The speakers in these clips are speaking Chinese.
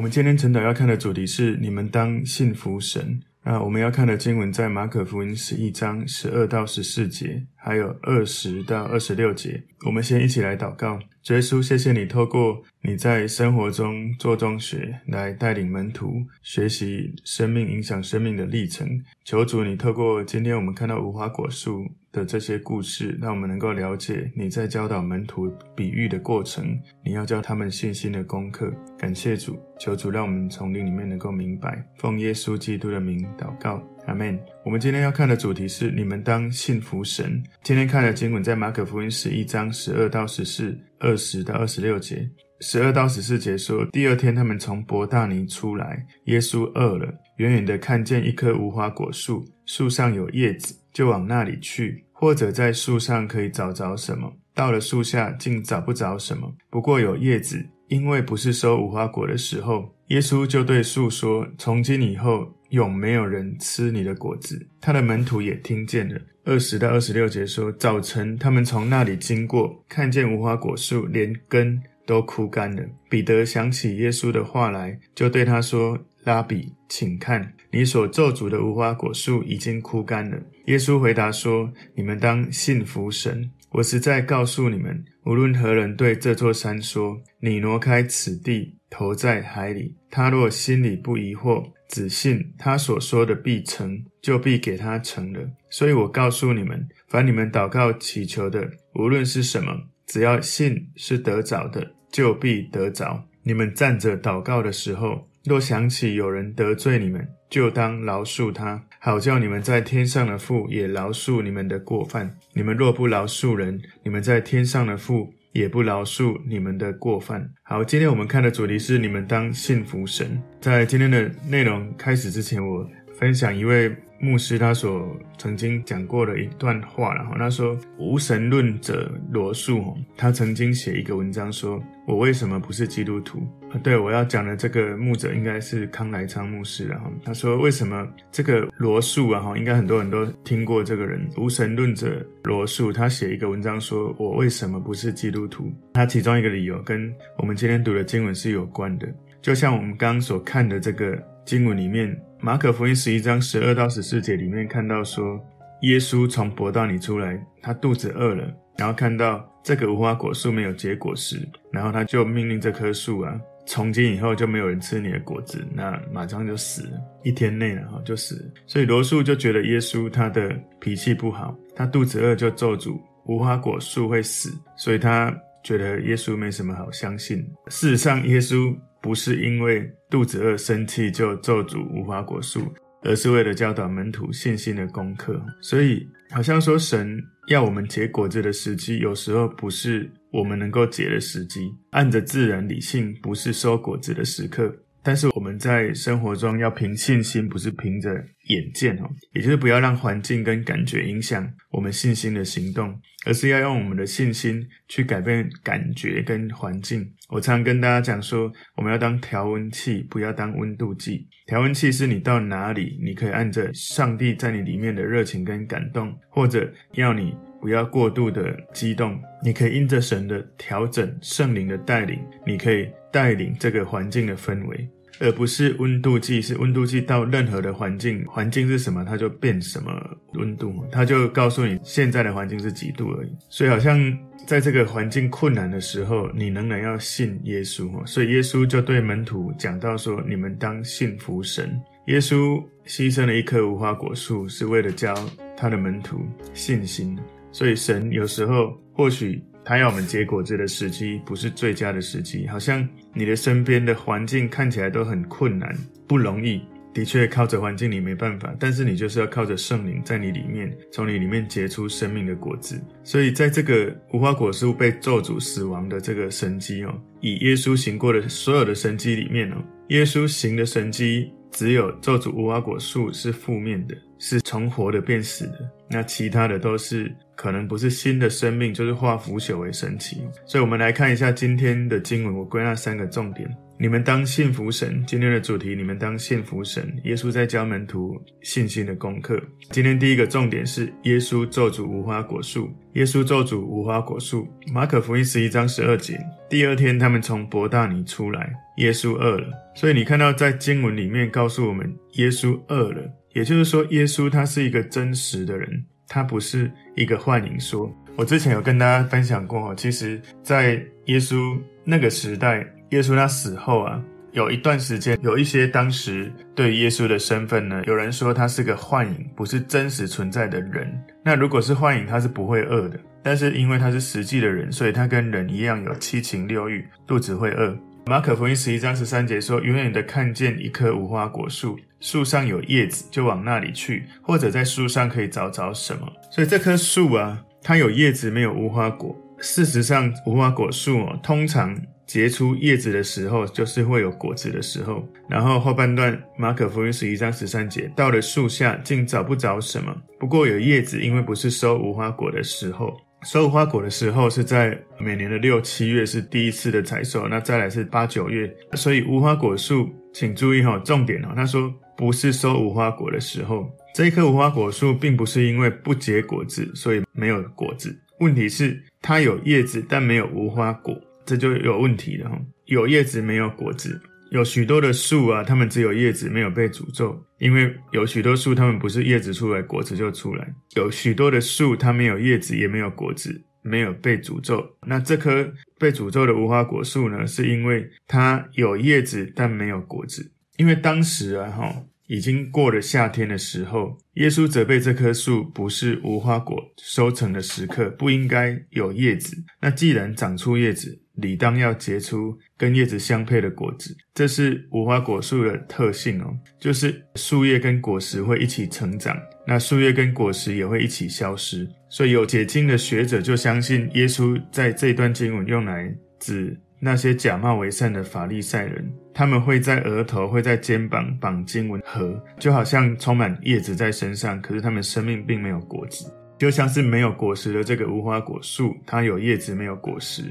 我们今天晨祷要看的主题是：你们当信服神。那我们要看的经文在马可福音十一章十二到十四节，还有二十到二十六节。我们先一起来祷告。耶稣，谢谢你透过你在生活中做中学，来带领门徒学习生命影响生命的历程。求主，你透过今天我们看到无花果树的这些故事，让我们能够了解你在教导门徒比喻的过程，你要教他们信心的功课。感谢主，求主让我们从灵里面能够明白。奉耶稣基督的名祷告，阿门。我们今天要看的主题是：你们当信服神。今天看的经文在马可福音十一章十二到十四。二十到二十六节，十二到十四节说，第二天他们从伯大尼出来，耶稣饿了，远远的看见一棵无花果树，树上有叶子，就往那里去，或者在树上可以找着什么。到了树下，竟找不着什么，不过有叶子，因为不是收无花果的时候。耶稣就对树说：“从今以后，永没有人吃你的果子。”他的门徒也听见了。二十到二十六节说：“早晨，他们从那里经过，看见无花果树连根都枯干了。彼得想起耶稣的话来，就对他说：‘拉比，请看，你所咒诅的无花果树已经枯干了。’耶稣回答说：‘你们当信服神。我实在告诉你们，无论何人对这座山说：‘你挪开此地，投在海里。’他若心里不疑惑，只信他所说的必成，就必给他成了。所以我告诉你们，凡你们祷告祈求的，无论是什么，只要信是得着的，就必得着。你们站着祷告的时候，若想起有人得罪你们，就当饶恕他，好叫你们在天上的父也饶恕你们的过犯。你们若不饶恕人，你们在天上的父。也不饶恕你们的过犯。好，今天我们看的主题是：你们当信服神。在今天的内容开始之前，我分享一位牧师他所曾经讲过的一段话，然后他说：“无神论者罗素，他曾经写一个文章说，我为什么不是基督徒？”对，我要讲的这个牧者应该是康来昌牧师，然后他说：“为什么这个罗素啊？哈，应该很多人都听过这个人，无神论者罗素。他写一个文章说，我为什么不是基督徒？他其中一个理由跟我们今天读的经文是有关的，就像我们刚刚所看的这个经文里面，马可福音十一章十二到十四节里面看到说，耶稣从博道里出来，他肚子饿了，然后看到这个无花果树没有结果时，然后他就命令这棵树啊。”从今以后就没有人吃你的果子，那马上就死了，一天内了哈就死了。所以罗素就觉得耶稣他的脾气不好，他肚子饿就咒诅无花果树会死，所以他觉得耶稣没什么好相信。事实上，耶稣不是因为肚子饿生气就咒诅无花果树，而是为了教导门徒信心的功课。所以好像说神要我们结果子的时机，有时候不是。我们能够结的时机，按着自然理性，不是收果子的时刻。但是我们在生活中要凭信心，不是凭着眼见哦，也就是不要让环境跟感觉影响我们信心的行动，而是要用我们的信心去改变感觉跟环境。我常跟大家讲说，我们要当调温器，不要当温度计。调温器是你到哪里，你可以按着上帝在你里面的热情跟感动，或者要你。不要过度的激动，你可以因着神的调整、圣灵的带领，你可以带领这个环境的氛围，而不是温度计。是温度计到任何的环境，环境是什么，它就变什么温度，它就告诉你现在的环境是几度而已。所以，好像在这个环境困难的时候，你仍然要信耶稣。所以，耶稣就对门徒讲到说：“你们当信服神。”耶稣牺牲了一棵无花果树，是为了教他的门徒信心。所以神有时候或许他要我们结果子的时机不是最佳的时机，好像你的身边的环境看起来都很困难，不容易。的确靠着环境你没办法，但是你就是要靠着圣灵在你里面，从你里面结出生命的果子。所以在这个无花果树被咒诅死亡的这个神迹哦，以耶稣行过的所有的神迹里面哦，耶稣行的神迹只有咒诅无花果树是负面的，是从活的变死的，那其他的都是。可能不是新的生命，就是化腐朽为神奇。所以，我们来看一下今天的经文。我归纳三个重点。你们当信服神。今天的主题，你们当信服神。耶稣在教门徒信心的功课。今天第一个重点是耶稣咒诅无花果树。耶稣咒诅无花果树。马可福音十一章十二节。第二天，他们从伯大尼出来，耶稣饿了。所以你看到在经文里面告诉我们，耶稣饿了，也就是说，耶稣他是一个真实的人，他不是一个幻影说。我之前有跟大家分享过，其实，在耶稣那个时代。耶稣他死后啊，有一段时间，有一些当时对耶稣的身份呢，有人说他是个幻影，不是真实存在的人。那如果是幻影，他是不会饿的。但是因为他是实际的人，所以他跟人一样有七情六欲，肚子会饿。马可福音十一章十三节说：“远远的看见一棵无花果树，树上有叶子，就往那里去，或者在树上可以找找什么。”所以这棵树啊，它有叶子，没有无花果。事实上，无花果树哦，通常。结出叶子的时候，就是会有果子的时候。然后后半段，马可福音十一章十三节，到了树下，竟找不着什么。不过有叶子，因为不是收无花果的时候。收无花果的时候是在每年的六七月，是第一次的采收。那再来是八九月。所以无花果树，请注意哈，重点哦，他说不是收无花果的时候。这一棵无花果树，并不是因为不结果子，所以没有果子。问题是它有叶子，但没有无花果。这就有问题了哈，有叶子没有果子，有许多的树啊，它们只有叶子没有被诅咒，因为有许多树它们不是叶子出来，果子就出来。有许多的树它没有叶子也没有果子，没有被诅咒。那这棵被诅咒的无花果树呢，是因为它有叶子但没有果子，因为当时啊哈。已经过了夏天的时候，耶稣责备这棵树不是无花果收成的时刻，不应该有叶子。那既然长出叶子，理当要结出跟叶子相配的果子。这是无花果树的特性哦，就是树叶跟果实会一起成长，那树叶跟果实也会一起消失。所以有解经的学者就相信耶稣在这段经文用来指。那些假冒为善的法利赛人，他们会在额头、会在肩膀绑经文盒，就好像充满叶子在身上，可是他们生命并没有果子，就像是没有果实的这个无花果树，它有叶子没有果实。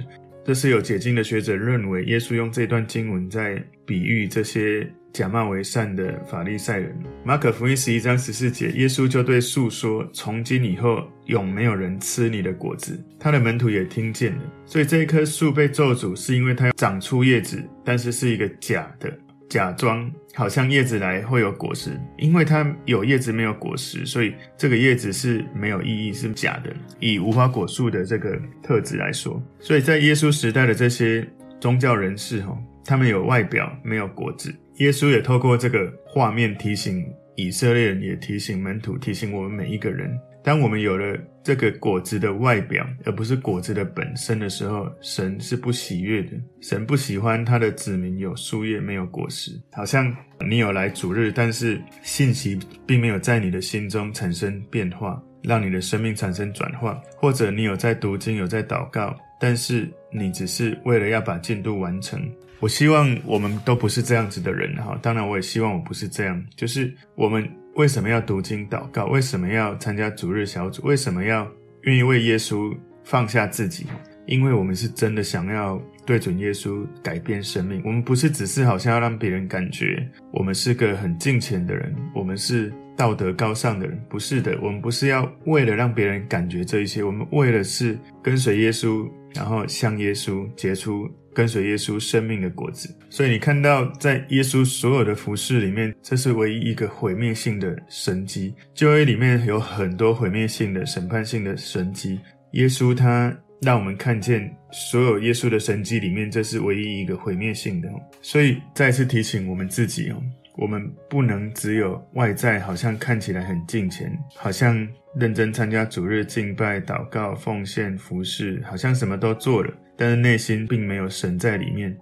这是有解经的学者认为，耶稣用这段经文在比喻这些。假冒为善的法利赛人。马可福音十一章十四节，耶稣就对树说：“从今以后，永没有人吃你的果子。”他的门徒也听见了。所以这一棵树被咒诅，是因为它要长出叶子，但是是一个假的，假装好像叶子来会有果实。因为它有叶子没有果实，所以这个叶子是没有意义，是假的。以无花果树的这个特质来说，所以在耶稣时代的这些宗教人士，哈，他们有外表，没有果子。耶稣也透过这个画面提醒以色列人，也提醒门徒，提醒我们每一个人：当我们有了这个果子的外表，而不是果子的本身的时候，神是不喜悦的。神不喜欢他的子民有树叶没有果实，好像你有来主日，但是信息并没有在你的心中产生变化，让你的生命产生转化；或者你有在读经，有在祷告，但是你只是为了要把进度完成。我希望我们都不是这样子的人哈，当然我也希望我不是这样。就是我们为什么要读经祷告？为什么要参加主日小组？为什么要愿意为耶稣放下自己？因为我们是真的想要对准耶稣改变生命。我们不是只是好像要让别人感觉我们是个很敬虔的人，我们是道德高尚的人。不是的，我们不是要为了让别人感觉这一些，我们为了是跟随耶稣，然后向耶稣结出。跟随耶稣生命的果子，所以你看到在耶稣所有的服事里面，这是唯一一个毁灭性的神迹。旧约里面有很多毁灭性的、审判性的神迹，耶稣他让我们看见所有耶稣的神迹里面，这是唯一一个毁灭性的。所以再次提醒我们自己哦，我们不能只有外在好像看起来很敬虔，好像认真参加主日敬拜、祷告、奉献、服侍，好像什么都做了。但是内心并没有神在里面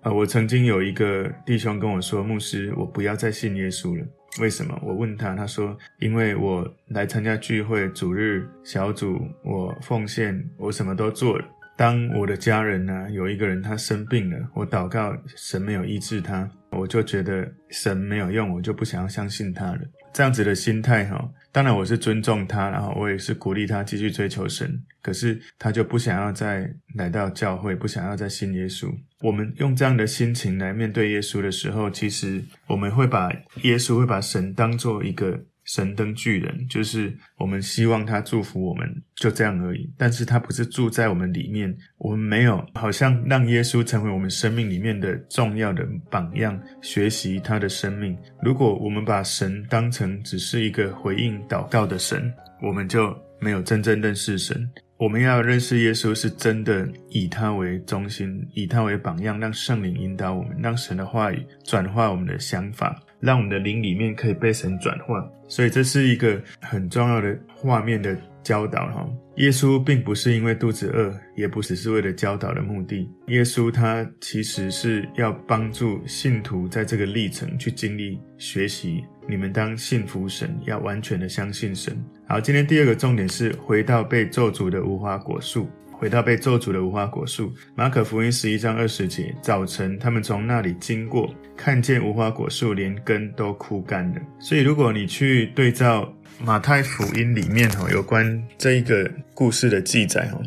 啊！我曾经有一个弟兄跟我说：“牧师，我不要再信耶稣了。为什么？”我问他，他说：“因为我来参加聚会、主日小组，我奉献，我什么都做了。当我的家人呢、有一个人他生病了，我祷告，神没有医治他，我就觉得神没有用，我就不想要相信他了。这样子的心态哈，当然我是尊重他，然后我也是鼓励他继续追求神。可是他就不想要再来到教会，不想要再信耶稣。我们用这样的心情来面对耶稣的时候，其实我们会把耶稣会把神当做一个。神灯巨人，就是我们希望他祝福我们，就这样而已。但是他不是住在我们里面，我们没有好像让耶稣成为我们生命里面的重要的榜样，学习他的生命。如果我们把神当成只是一个回应祷告的神，我们就没有真正认识神。我们要认识耶稣，是真的以他为中心，以他为榜样，让圣灵引导我们，让神的话语转化我们的想法。让我们的灵里面可以被神转化，所以这是一个很重要的画面的教导哈。耶稣并不是因为肚子饿，也不只是为了教导的目的。耶稣他其实是要帮助信徒在这个历程去经历学习。你们当信服神，要完全的相信神。好，今天第二个重点是回到被咒诅的无花果树。回到被咒诅的无花果树，马可福音十一章二十节，早晨他们从那里经过，看见无花果树连根都枯干了。所以，如果你去对照马太福音里面哈有关这一个故事的记载哈，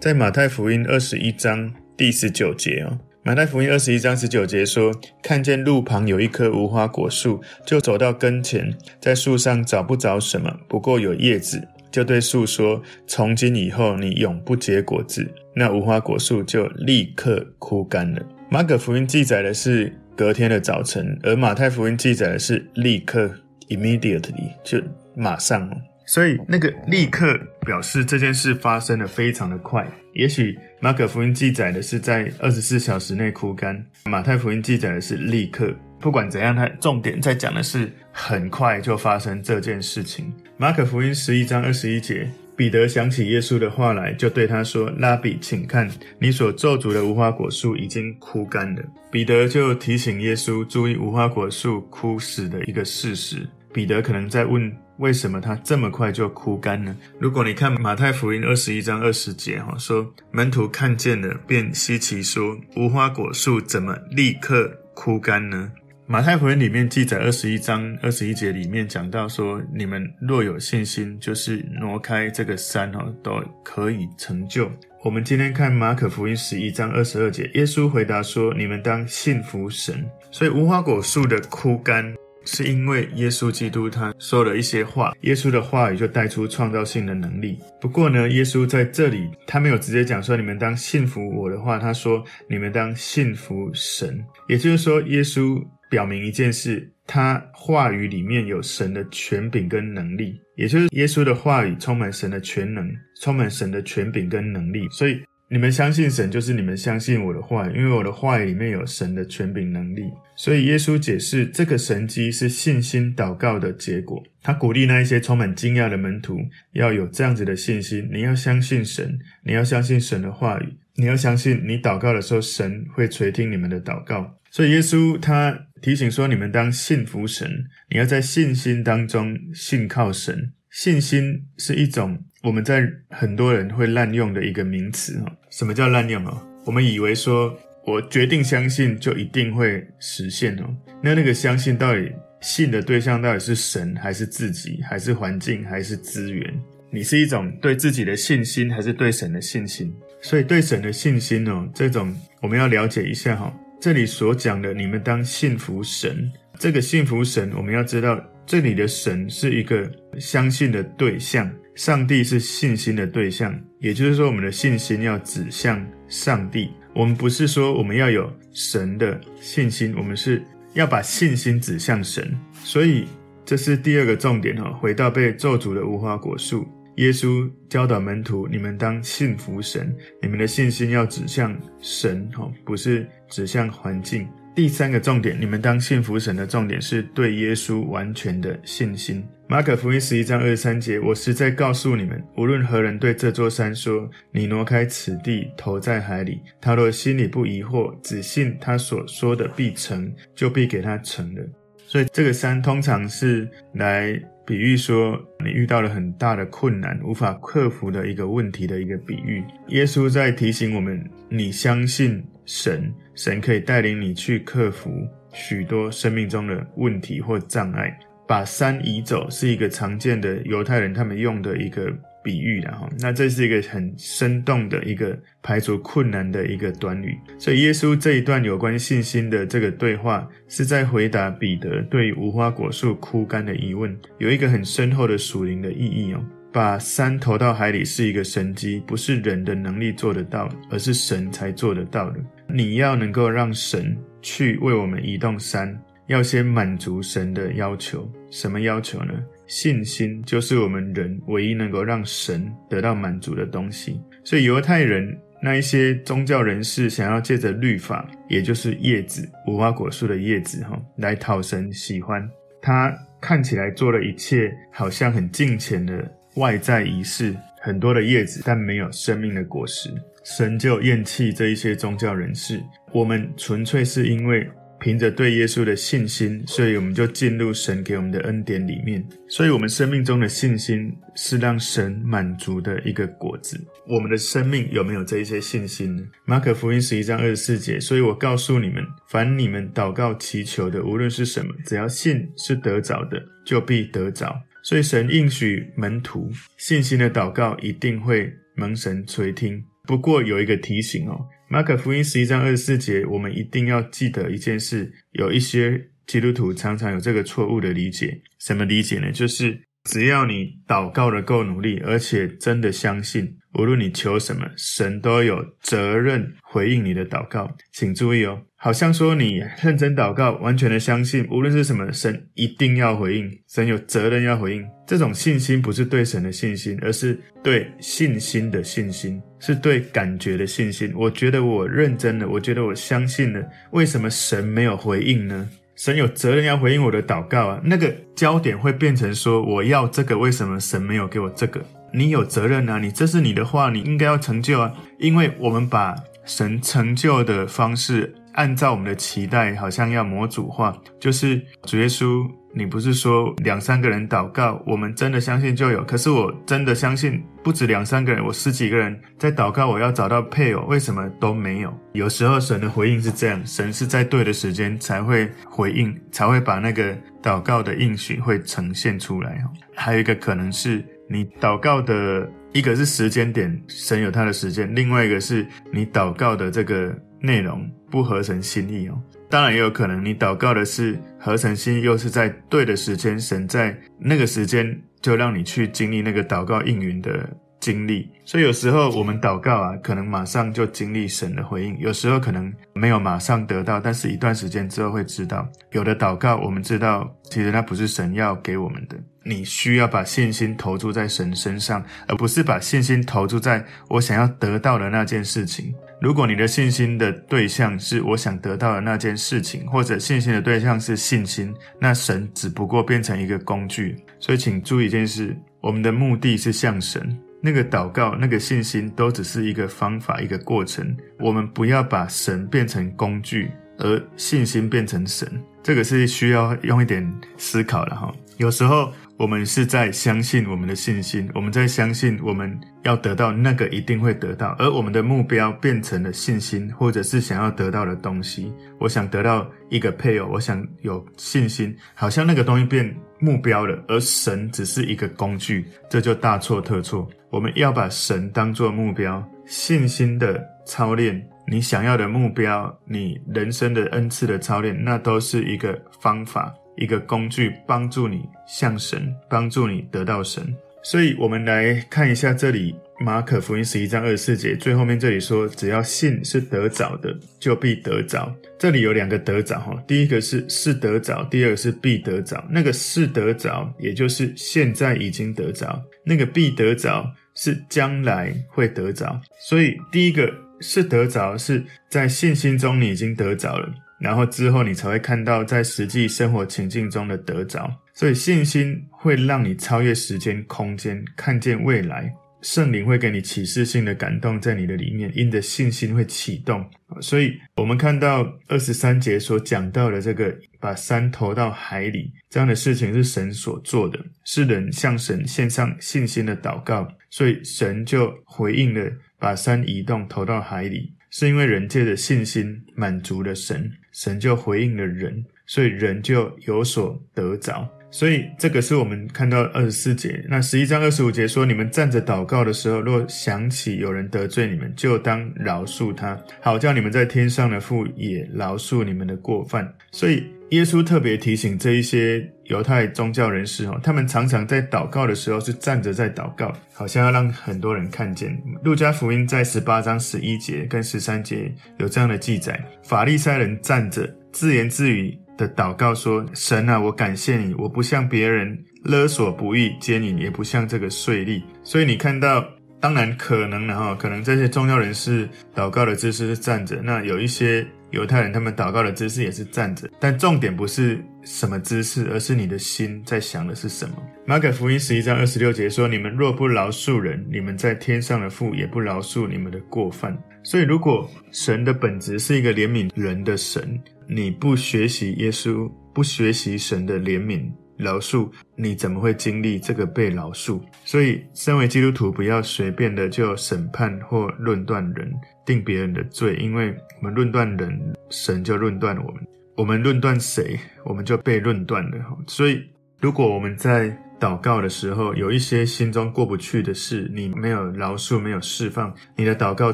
在马太福音二十一章第十九节哦，马太福音二十一章十九节说，看见路旁有一棵无花果树，就走到跟前，在树上找不着什么，不过有叶子。就对树说：“从今以后，你永不结果子。”那无花果树就立刻枯干了。马可福音记载的是隔天的早晨，而马太福音记载的是立刻 （immediately），就马上。所以那个立刻表示这件事发生的非常的快。也许马可福音记载的是在二十四小时内枯干，马太福音记载的是立刻。不管怎样，他重点在讲的是很快就发生这件事情。马可福音十一章二十一节，彼得想起耶稣的话来，就对他说：“拉比，请看，你所咒诅的无花果树已经枯干了。”彼得就提醒耶稣注意无花果树枯死的一个事实。彼得可能在问：为什么它这么快就枯干呢？如果你看马太福音二十一章二十节，哈，说门徒看见了，便稀奇说：“无花果树怎么立刻枯干呢？”马太福音里面记载二十一章二十一节里面讲到说，你们若有信心，就是挪开这个山哦，都可以成就。我们今天看马可福音十一章二十二节，耶稣回答说，你们当信服神。所以无花果树的枯干，是因为耶稣基督他说了一些话，耶稣的话语就带出创造性的能力。不过呢，耶稣在这里他没有直接讲说，你们当信服我的话，他说，你们当信服神，也就是说耶稣。表明一件事，他话语里面有神的权柄跟能力，也就是耶稣的话语充满神的全能，充满神的权柄跟能力。所以你们相信神，就是你们相信我的话，因为我的话语里面有神的权柄能力。所以耶稣解释这个神迹是信心祷告的结果。他鼓励那一些充满惊讶的门徒要有这样子的信心。你要相信神，你要相信神的话语，你要相信你祷告的时候，神会垂听你们的祷告。所以耶稣他提醒说：“你们当信服神，你要在信心当中信靠神。信心是一种我们在很多人会滥用的一个名词哈。什么叫滥用啊？我们以为说我决定相信就一定会实现哦。那那个相信到底信的对象到底是神还是自己，还是环境，还是资源？你是一种对自己的信心，还是对神的信心？所以对神的信心哦，这种我们要了解一下哈。”这里所讲的，你们当信服神。这个信服神，我们要知道，这里的神是一个相信的对象，上帝是信心的对象。也就是说，我们的信心要指向上帝。我们不是说我们要有神的信心，我们是要把信心指向神。所以，这是第二个重点哈。回到被咒诅的无花果树。耶稣教导门徒：你们当信服神，你们的信心要指向神，哈，不是指向环境。第三个重点，你们当信福神的重点是对耶稣完全的信心。马可福音十一章二十三节：我实在告诉你们，无论何人对这座山说：“你挪开此地，投在海里”，他若心里不疑惑，只信他所说的必成，就必给他成了。所以，这个山通常是来。比喻说，你遇到了很大的困难，无法克服的一个问题的一个比喻。耶稣在提醒我们：你相信神，神可以带领你去克服许多生命中的问题或障碍。把山移走是一个常见的犹太人他们用的一个比喻的哈。那这是一个很生动的一个排除困难的一个短语。所以耶稣这一段有关信心的这个对话，是在回答彼得对无花果树枯干的疑问，有一个很深厚的属灵的意义哦。把山投到海里是一个神迹，不是人的能力做得到，而是神才做得到的。你要能够让神去为我们移动山，要先满足神的要求。什么要求呢？信心就是我们人唯一能够让神得到满足的东西。所以犹太人那一些宗教人士想要借着律法，也就是叶子，无花果树的叶子，哈，来讨神喜欢。他看起来做了一切，好像很敬虔的。外在仪式，很多的叶子，但没有生命的果实，神就厌弃这一些宗教人士。我们纯粹是因为凭着对耶稣的信心，所以我们就进入神给我们的恩典里面。所以，我们生命中的信心是让神满足的一个果子。我们的生命有没有这一些信心呢？马可福音十一章二十四节，所以我告诉你们，凡你们祷告祈求的，无论是什么，只要信是得着的，就必得着。所以神应许门徒信心的祷告一定会蒙神垂听。不过有一个提醒哦，马可福音十一章二十四节，我们一定要记得一件事：有一些基督徒常常有这个错误的理解。什么理解呢？就是只要你祷告的够努力，而且真的相信，无论你求什么，神都有责任回应你的祷告。请注意哦。好像说你认真祷告，完全的相信，无论是什么，神一定要回应，神有责任要回应。这种信心不是对神的信心，而是对信心的信心，是对感觉的信心。我觉得我认真了，我觉得我相信了，为什么神没有回应呢？神有责任要回应我的祷告啊！那个焦点会变成说，我要这个，为什么神没有给我这个？你有责任啊！你这是你的话，你应该要成就啊！因为我们把神成就的方式。按照我们的期待，好像要模组化，就是主耶稣，你不是说两三个人祷告，我们真的相信就有？可是我真的相信不止两三个人，我十几个人在祷告，我要找到配偶，为什么都没有？有时候神的回应是这样，神是在对的时间才会回应，才会把那个祷告的应许会呈现出来哦。还有一个可能是你祷告的一个是时间点，神有他的时间；另外一个是你祷告的这个内容。不合神心意哦，当然也有可能你祷告的是合成心，又是在对的时间，神在那个时间就让你去经历那个祷告应允的经历。所以有时候我们祷告啊，可能马上就经历神的回应；有时候可能没有马上得到，但是一段时间之后会知道。有的祷告我们知道，其实那不是神要给我们的。你需要把信心投注在神身上，而不是把信心投注在我想要得到的那件事情。如果你的信心的对象是我想得到的那件事情，或者信心的对象是信心，那神只不过变成一个工具。所以，请注意一件事：我们的目的是向神，那个祷告、那个信心都只是一个方法、一个过程。我们不要把神变成工具，而信心变成神。这个是需要用一点思考的哈。有时候。我们是在相信我们的信心，我们在相信我们要得到那个一定会得到，而我们的目标变成了信心，或者是想要得到的东西。我想得到一个配偶，我想有信心，好像那个东西变目标了，而神只是一个工具，这就大错特错。我们要把神当作目标，信心的操练，你想要的目标，你人生的恩赐的操练，那都是一个方法。一个工具帮助你向神，帮助你得到神。所以，我们来看一下这里马可福音十一章二十四节最后面这里说：“只要信是得着的，就必得着。”这里有两个得着哈，第一个是是得着，第二个是必得着。那个是得着，也就是现在已经得着；那个必得着，是将来会得着。所以，第一个是得着，是在信心中你已经得着了。然后之后，你才会看到在实际生活情境中的得着。所以信心会让你超越时间、空间，看见未来。圣灵会给你启示性的感动在你的里面，因着信心会启动。所以我们看到二十三节所讲到的这个，把山投到海里这样的事情是神所做的，是人向神献上信心的祷告，所以神就回应了，把山移动投到海里。是因为人借着信心满足了神，神就回应了人，所以人就有所得着。所以这个是我们看到二十四节。那十一章二十五节说：“你们站着祷告的时候，若想起有人得罪你们，就当饶恕他，好叫你们在天上的父也饶恕你们的过犯。”所以耶稣特别提醒这一些犹太宗教人士哦，他们常常在祷告的时候是站着在祷告，好像要让很多人看见。路加福音在十八章十一节跟十三节有这样的记载：法利赛人站着自言自语。的祷告说：“神啊，我感谢你，我不像别人勒索不义奸淫，也不像这个税吏。所以你看到，当然可能的哈，可能这些宗教人士祷告的姿势是站着，那有一些犹太人他们祷告的姿势也是站着。但重点不是什么姿势，而是你的心在想的是什么。马可福音十一章二十六节说：你们若不饶恕人，你们在天上的父也不饶恕你们的过犯。所以，如果神的本质是一个怜悯人的神。”你不学习耶稣，不学习神的怜悯饶恕，你怎么会经历这个被饶恕？所以，身为基督徒，不要随便的就审判或论断人，定别人的罪，因为我们论断人，神就论断我们；我们论断谁，我们就被论断了。所以，如果我们在祷告的时候，有一些心中过不去的事，你没有饶恕，没有释放，你的祷告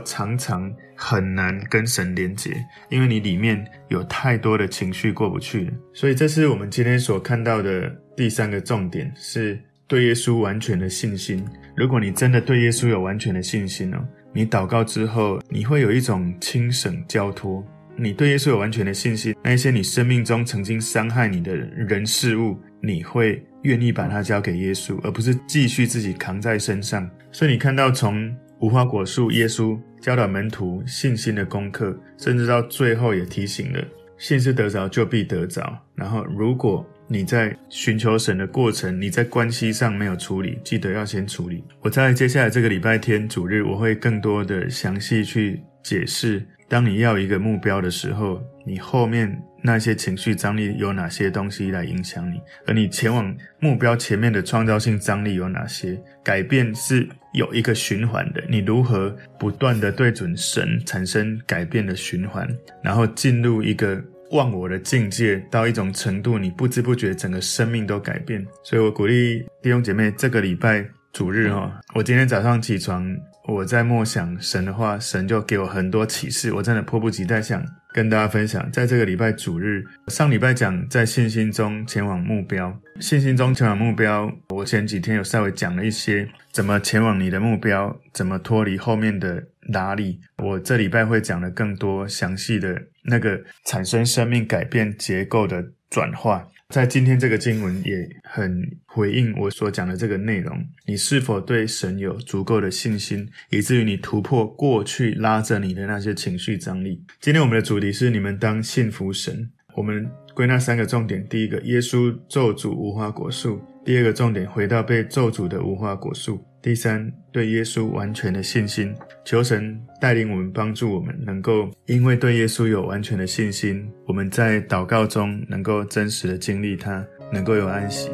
常常很难跟神连结，因为你里面有太多的情绪过不去。所以，这是我们今天所看到的第三个重点，是对耶稣完全的信心。如果你真的对耶稣有完全的信心哦，你祷告之后，你会有一种轻省交托。你对耶稣有完全的信心，那一些你生命中曾经伤害你的人事物，你会。愿意把它交给耶稣，而不是继续自己扛在身上。所以你看到从无花果树，耶稣教导门徒信心的功课，甚至到最后也提醒了：信是得着就必得着。然后，如果你在寻求神的过程，你在关系上没有处理，记得要先处理。我在接下来这个礼拜天主日，我会更多的详细去解释。当你要一个目标的时候，你后面那些情绪张力有哪些东西来影响你？而你前往目标前面的创造性张力有哪些？改变是有一个循环的，你如何不断地对准神产生改变的循环，然后进入一个忘我的境界，到一种程度，你不知不觉整个生命都改变。所以我鼓励弟兄姐妹，这个礼拜主日哈，我今天早上起床。我在默想神的话，神就给我很多启示，我真的迫不及待想跟大家分享。在这个礼拜主日，上礼拜讲在信心中前往目标，信心中前往目标。我前几天有稍微讲了一些怎么前往你的目标，怎么脱离后面的拉力。我这礼拜会讲的更多详细的那个产生生命改变结构的转化。在今天这个经文也很回应我所讲的这个内容。你是否对神有足够的信心，以至于你突破过去拉着你的那些情绪张力？今天我们的主题是：你们当信服神。我们归纳三个重点：第一个，耶稣咒诅无花果树；第二个重点，回到被咒诅的无花果树。第三，对耶稣完全的信心，求神带领我们，帮助我们，能够因为对耶稣有完全的信心，我们在祷告中能够真实的经历他，能够有安息。